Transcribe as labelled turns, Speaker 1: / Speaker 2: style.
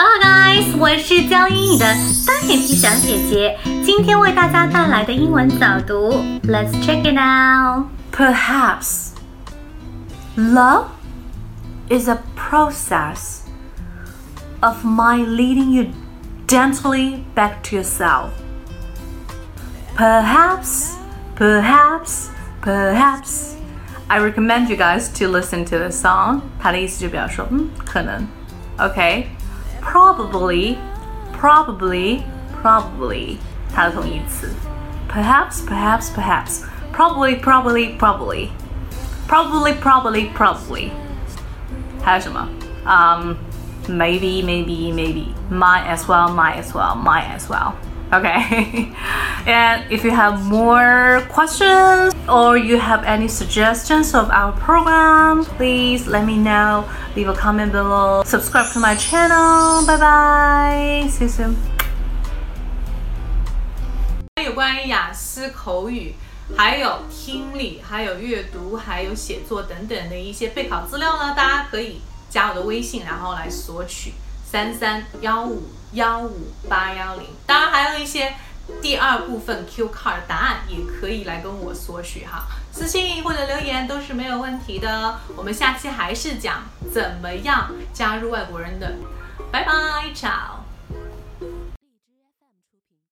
Speaker 1: Hello guys，我是教英语的单眼皮小姐姐，今天为大家带来的英文早读，Let's check it out.
Speaker 2: Perhaps love is a process of my leading you gently back to yourself. Perhaps, perhaps, perhaps. I recommend you guys to listen to the song. 它的意思就表示说，嗯，可能，OK。 Probably, probably, probably. 它的同义词。Perhaps, perhaps, perhaps. Probably, probably, probably. Probably, probably, probably. 还有什么？嗯、um,，maybe, maybe, maybe. Might as well, might as well, might as well. Okay. and if you have more questions or you have any suggestions of our program, please let me know. Leave a comment below. Subscribe to my channel. Bye bye. See you soon.
Speaker 3: 有关于雅思口语，还有听力，还有阅读，还有写作等等的一些备考资料呢，大家可以加我的微信，然后来索取 三三幺五幺五八幺零。当然还有一些第二部分 Q card 答案，也可以来跟我索取哈，私信或者留言都是没有问题的。我们下期还是讲怎么样加入外国人的，拜拜，ciao。